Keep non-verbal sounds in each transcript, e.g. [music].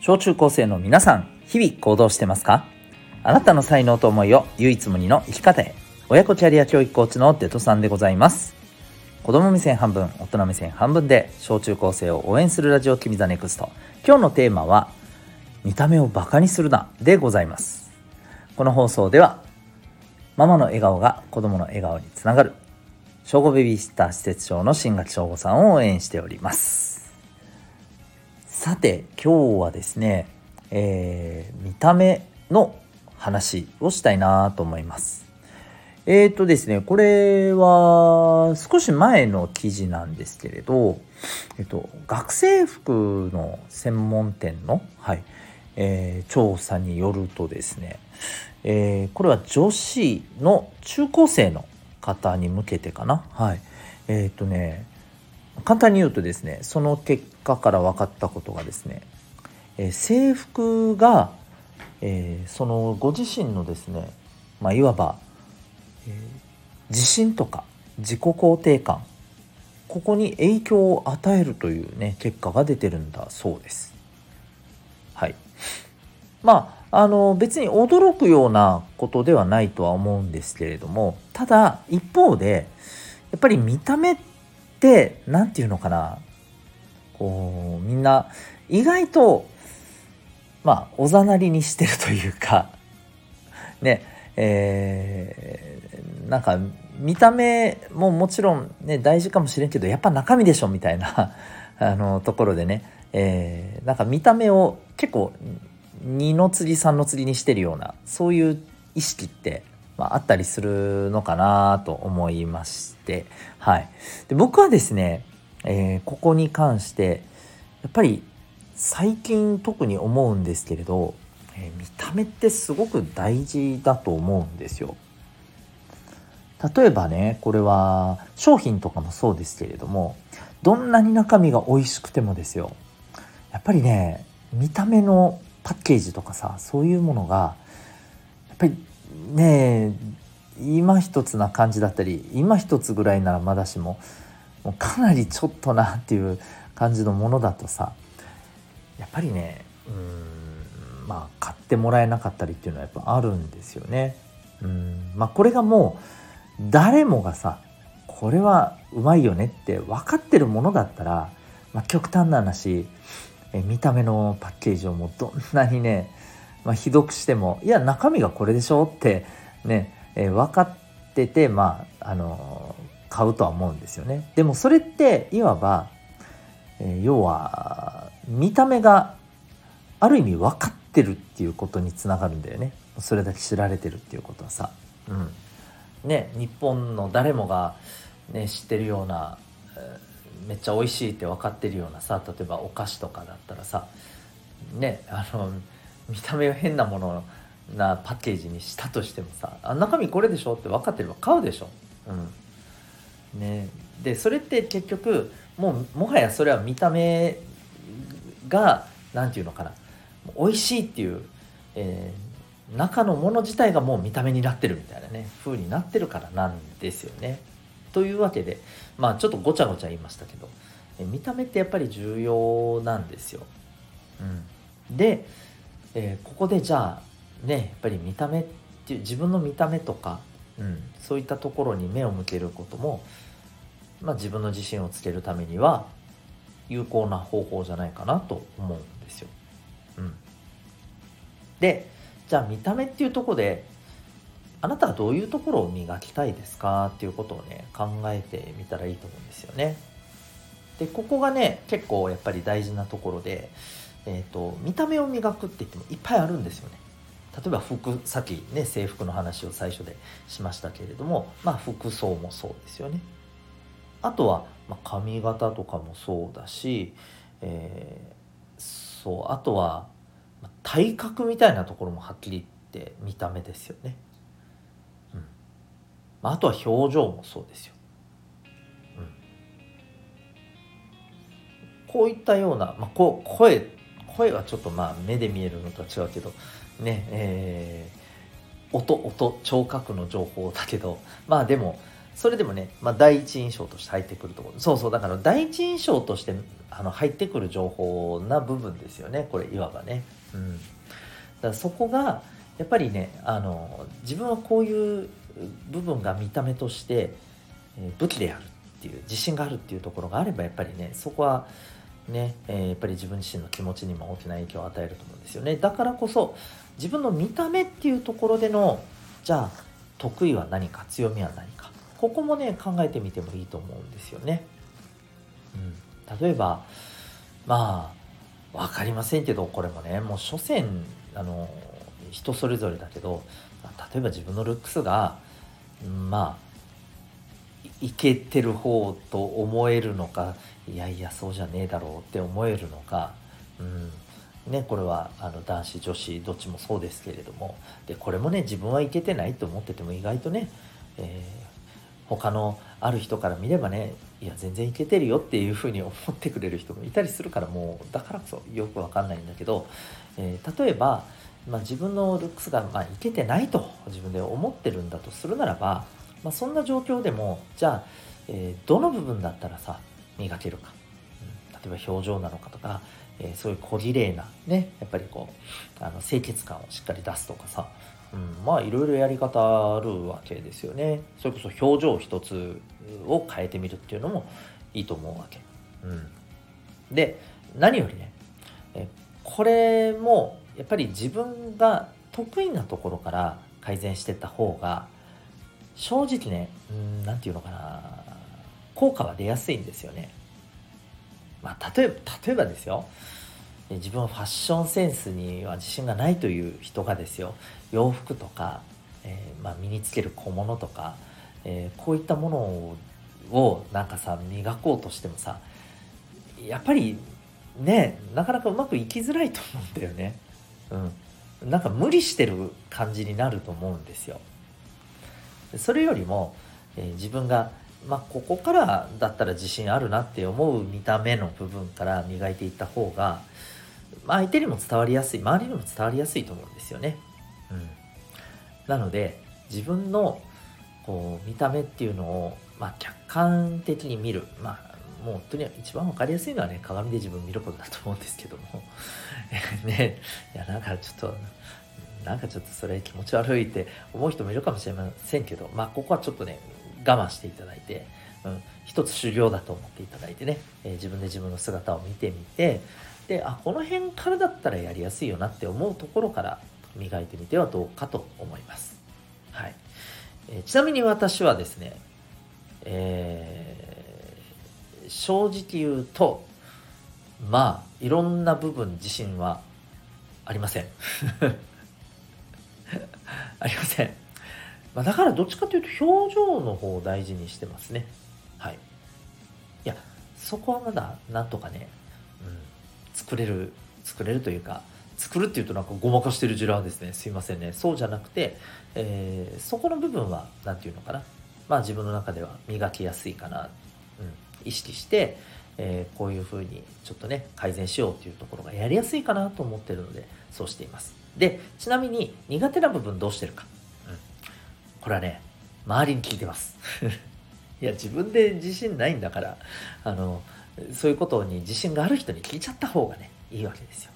小中高生の皆さん、日々行動してますか？あなたの才能と思いを唯一無二の生き方へ。親子キャリア教育コーチのデトさんでございます。子供目線半分、大人目線半分で小中高生を応援するラジオ君 the NEXT。今日のテーマは、見た目をバカにするなでございます。この放送では、ママの笑顔が子供の笑顔につながる、小5ベビーシッター施設長の新垣翔吾さんを応援しております。さて今日はですね、えー、見た目の話をしたいなと思います。えっ、ー、とですね、これは少し前の記事なんですけれど、えっと、学生服の専門店の、はいえー、調査によるとですね、えー、これは女子の中高生の方に向けてかな。はい。えっ、とね、簡単に言うとですねその結果から分かったことがですね、え、制服が、えー、そのご自身のですね、まあ、いわば、えー、自信とか自己肯定感ここに影響を与えるというね結果が出てるんだそうです。はいまああの別に驚くようなことではないとは思うんですけれどもただ一方でやっぱり見た目っって何て言うのかな。こうみんな意外とまあおざなりにしてるというか [laughs] ねえー、なんか見た目ももちろんね大事かもしれんけどやっぱ中身でしょみたいな [laughs] あのところでね、えー、なんか見た目を結構2の釣り3の釣りにしてるようなそういう意識ってまあ、あったりするのかなと思いまして、はい。で僕はですね、えー、ここに関してやっぱり最近特に思うんですけれど、えー、見た目ってすごく大事だと思うんですよ。例えばねこれは商品とかもそうですけれどもどんなに中身が美味しくてもですよやっぱりね見た目のパッケージとかさそういうものがやっぱりねえ今一つな感じだったり今一つぐらいならまだしももうかなりちょっとなっていう感じのものだとさやっぱりねうんまあ買ってもらえなかったりっていうのはやっぱあるんですよね。うんまあこれがもう誰もがさこれはうまいよねって分かってるものだったら、まあ、極端な話え見た目のパッケージをもうどんなにねまあ、ひどくしてもいや中身がこれでしょってね、えー、分かっててまああのー、買うとは思うんですよね。でもそれっていわば、えー、要は見た目がある意味分かってるっていうことにつながるんだよね。それだけ知られてるっていうことはさ。うん。ね日本の誰もが、ね、知ってるような、めっちゃ美味しいって分かってるようなさ例えばお菓子とかだったらさねあの見た目を変なものなパッケージにしたとしてもさあ中身これでしょって分かってれば買うでしょ。うんね、でそれって結局もうもはやそれは見た目が何て言うのかな美味しいっていう、えー、中のもの自体がもう見た目になってるみたいなね風になってるからなんですよね。というわけでまあちょっとごちゃごちゃ言いましたけど、見た目ってやっぱり重要なんですよ。うん、でえー、ここでじゃあねやっぱり見た目っていう自分の見た目とか、うん、そういったところに目を向けることも、まあ、自分の自信をつけるためには有効な方法じゃないかなと思うんですよ。うん、でじゃあ見た目っていうとこであなたはどういうところを磨きたいですかっていうことをね考えてみたらいいと思うんですよね。でここがね結構やっぱり大事なところでえーと、見た目を磨くって言ってもいっぱいあるんですよね。例えば服さっきね制服の話を最初でしましたけれどもまあ服装もそうですよね。あとは、まあ、髪型とかもそうだし、えー、そうあとは、まあ、体格みたいなところもはっきり言って見た目ですよね。うんまあ、あとは表情もそうですよ。うん、こういったような、まあ、こう声声はちょっとまあ目で見えるのとは違うけどねえー、音音聴覚の情報だけどまあでもそれでもね、まあ、第一印象として入ってくるところそうそうだから第一印象としてあの入ってくる情報な部分ですよねこれいわばね。うん、だからそこがやっぱりねあの自分はこういう部分が見た目として、え武器であるっていう自信があるっていうところがあればやっぱりねそこはね、えー、やっぱり自分自身の気持ちにも大きな影響を与えると思うんですよねだからこそ自分の見た目っていうところでのじゃあ得意は何か強みは何かここもね考えてみてもいいと思うんですよね。うん、例えばまあ分かりませんけどこれもねもう所詮あの人それぞれだけど例えば自分のルックスがまあいけてる方と思えるのかいやいやそうじゃねえだろうって思えるのか、うん。ね、これはあの男子女子どっちもそうですけれどもでこれもね自分はいけてないと思ってても意外とね、えー、他のある人から見ればねいや全然いけてるよっていうふうに思ってくれる人もいたりするからもうだからこそよくわかんないんだけど、えー、例えば、まあ、自分のルックスが、まあ、いけてないと自分で思ってるんだとするならば、まあ、そんな状況でもじゃあ、えー、どの部分だったらさ磨けるか、うん、例えば表情なのかとかえー、そういう小綺麗なねやっぱりこうあの清潔感をしっかり出すとかさ、うん、まあいろいろやり方あるわけですよね。それこそ表情一つを変えてみるっていうのもいいと思うわけ、うん、で何よりねえこれもやっぱり自分が得意なところから改善してった方が正直ね何て言うのかな。効果は出やすいんですよね。まあ、例えば例えばですよ。自分はファッションセンスには自信がないという人がですよ。洋服とか、えー、まあ、身につける小物とか、えー、こういったものをなんかさ磨こうとしてもさやっぱりねなかなかうまくいきづらいと思うんだよね。うん、なんか無理してる感じになると思うんですよ。それよりも、えー、自分がまあ、ここからだったら自信あるなって思う見た目の部分から磨いていった方が、まあ、相手にも伝わりやすい周りにも伝わりやすいと思うんですよね。うん、なので自分のこう見た目っていうのを、まあ、客観的に見る、まあ、もう本当に一番分かりやすいのはね鏡で自分見ることだと思うんですけども。[laughs] ね。いやなんかちょっとなんかちょっとそれ気持ち悪いって思う人もいるかもしれませんけどまあここはちょっとね我慢していただいて、うん、一つ修行だと思っていただいてね、えー、自分で自分の姿を見てみてであこの辺からだったらやりやすいよなって思うところから磨いてみてはどうかと思います、はい。えー、ちなみに私はですね、えー、正直言うとまあいろんな部分自信はありません。[laughs] ありませんまあ、だからどっちかというと表情の方を大事にしてますね。はい。いや、そこはまだなんとかね、うん、作れる、作れるというか、作るっていうとなんかごまかしてるジラですね。すいませんね。そうじゃなくて、えー、そこの部分は、何て言うのかな。まあ自分の中では磨きやすいかな。うん、意識して、えー、こういうふうにちょっとね、改善しようっていうところがやりやすいかなと思ってるので、そうしています。で、ちなみに苦手な部分どうしてるか？これはね、周りに聞いてます。[laughs] いや、自分で自信ないんだから、あの、そういうことに自信がある人に聞いちゃった方がね、いいわけですよ。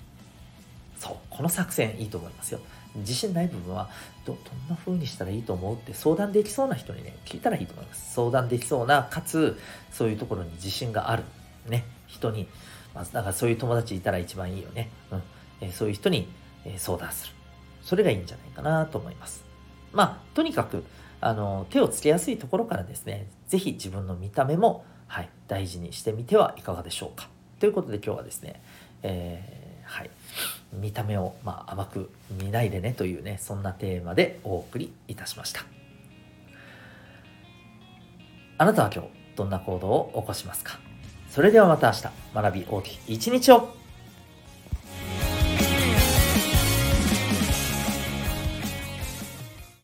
そう、この作戦いいと思いますよ。自信ない部分はど、どんな風にしたらいいと思うって相談できそうな人にね、聞いたらいいと思います。相談できそうな、かつ、そういうところに自信がある、ね、人に、まず、だからそういう友達いたら一番いいよね。うん。えー、そういう人に、え、相談する。それがいいんじゃないかなと思います。まあ、とにかく、あの、手をつけやすいところからですね、是非自分の見た目も、はい、大事にしてみてはいかがでしょうか。ということで今日はですね、えー、はい、見た目を、まあ、甘く見ないでねというね、そんなテーマでお送りいたしました。あなたは今日、どんな行動を起こしますか？それではまた明日、学び大きい一日を